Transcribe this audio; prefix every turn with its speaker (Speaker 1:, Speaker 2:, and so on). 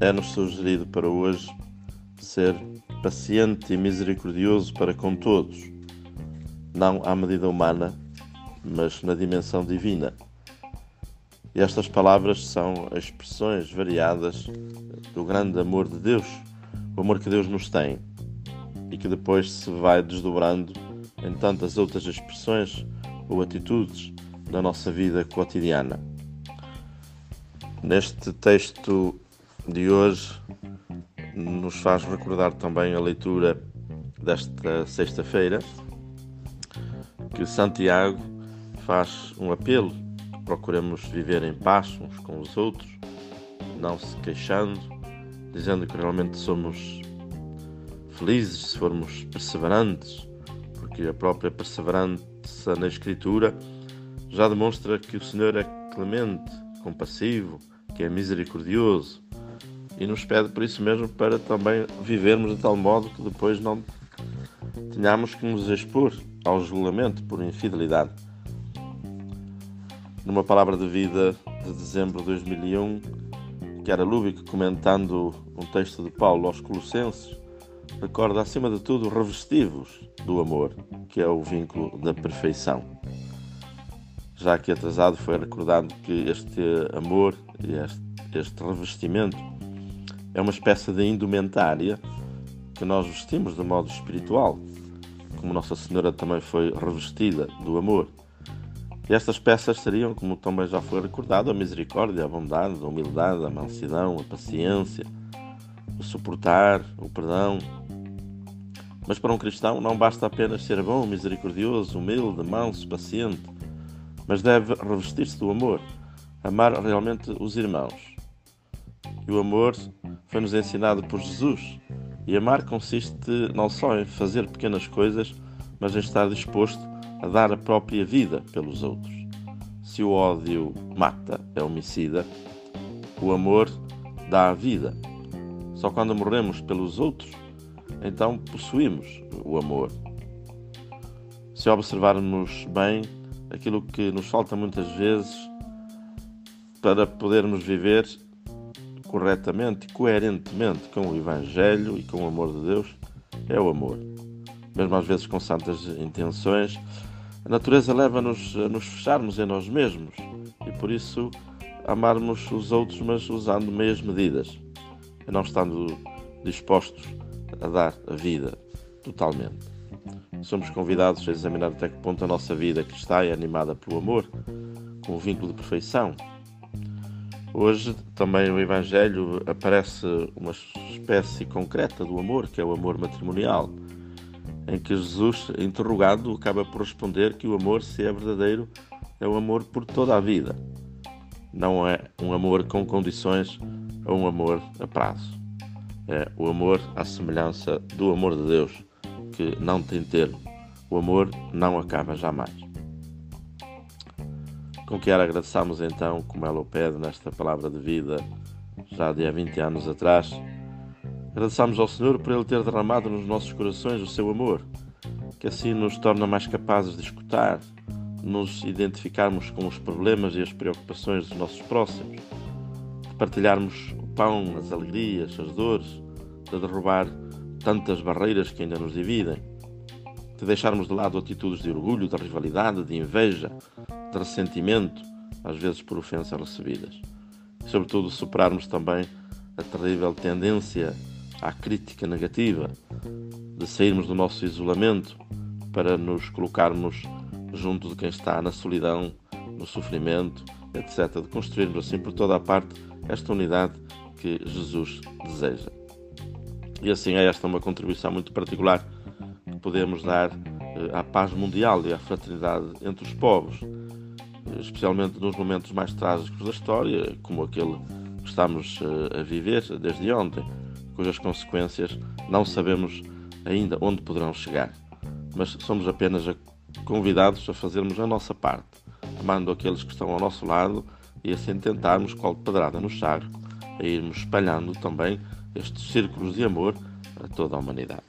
Speaker 1: é-nos sugerido para hoje ser paciente e misericordioso para com todos, não à medida humana, mas na dimensão divina. E estas palavras são expressões variadas do grande amor de Deus, o amor que Deus nos tem e que depois se vai desdobrando em tantas outras expressões ou atitudes da nossa vida cotidiana. Neste texto de hoje, nos faz recordar também a leitura desta sexta-feira, que Santiago faz um apelo. Procuremos viver em paz uns com os outros, não se queixando, dizendo que realmente somos felizes se formos perseverantes, porque a própria perseverança na Escritura já demonstra que o Senhor é clemente, compassivo, que é misericordioso e nos pede por isso mesmo para também vivermos de tal modo que depois não tenhamos que nos expor ao julgamento por infidelidade numa palavra de vida de dezembro de 2001, que era Lubick comentando um texto de Paulo aos Colossenses, recorda acima de tudo revestivos do amor, que é o vínculo da perfeição. Já que atrasado foi recordado que este amor e este, este revestimento é uma espécie de indumentária que nós vestimos de modo espiritual, como Nossa Senhora também foi revestida do amor. E estas peças seriam, como também já foi recordado, a misericórdia, a bondade, a humildade, a mansidão, a paciência, o suportar, o perdão. Mas para um cristão não basta apenas ser bom, misericordioso, humilde, manso, paciente, mas deve revestir-se do amor, amar realmente os irmãos. E o amor foi-nos ensinado por Jesus. E amar consiste não só em fazer pequenas coisas, mas em estar disposto a dar a própria vida pelos outros. Se o ódio mata, é homicida, o amor dá a vida. Só quando morremos pelos outros, então possuímos o amor. Se observarmos bem aquilo que nos falta muitas vezes para podermos viver corretamente e coerentemente com o Evangelho e com o amor de Deus, é o amor. Mesmo às vezes com santas intenções, a natureza leva-nos a nos fecharmos em nós mesmos e por isso amarmos os outros, mas usando meias medidas, e não estando dispostos a dar a vida totalmente. Somos convidados a examinar até que ponto a nossa vida cristã é animada pelo amor, com o vínculo de perfeição. Hoje também no Evangelho aparece uma espécie concreta do amor, que é o amor matrimonial em que Jesus, interrogado, acaba por responder que o amor, se é verdadeiro, é o amor por toda a vida. Não é um amor com condições ou um amor a prazo. É o amor à semelhança do amor de Deus, que não tem termo. O amor não acaba jamais. Com que era agradeçamos então, como ela o pede nesta palavra de vida, já de há 20 anos atrás, Agradeçamos ao Senhor por Ele ter derramado nos nossos corações o seu amor, que assim nos torna mais capazes de escutar, nos identificarmos com os problemas e as preocupações dos nossos próximos, de partilharmos o pão, as alegrias, as dores, de derrubar tantas barreiras que ainda nos dividem, de deixarmos de lado atitudes de orgulho, de rivalidade, de inveja, de ressentimento, às vezes por ofensas recebidas. E, sobretudo, superarmos também a terrível tendência à crítica negativa, de sairmos do nosso isolamento para nos colocarmos junto de quem está na solidão, no sofrimento, etc. De construirmos assim por toda a parte esta unidade que Jesus deseja. E assim é esta uma contribuição muito particular podemos dar eh, à paz mundial e à fraternidade entre os povos, especialmente nos momentos mais trágicos da história, como aquele que estamos eh, a viver desde ontem cujas consequências não sabemos ainda onde poderão chegar, mas somos apenas convidados a fazermos a nossa parte, amando aqueles que estão ao nosso lado e assim tentarmos, qual pedrada no charco, a irmos espalhando também estes círculos de amor a toda a humanidade.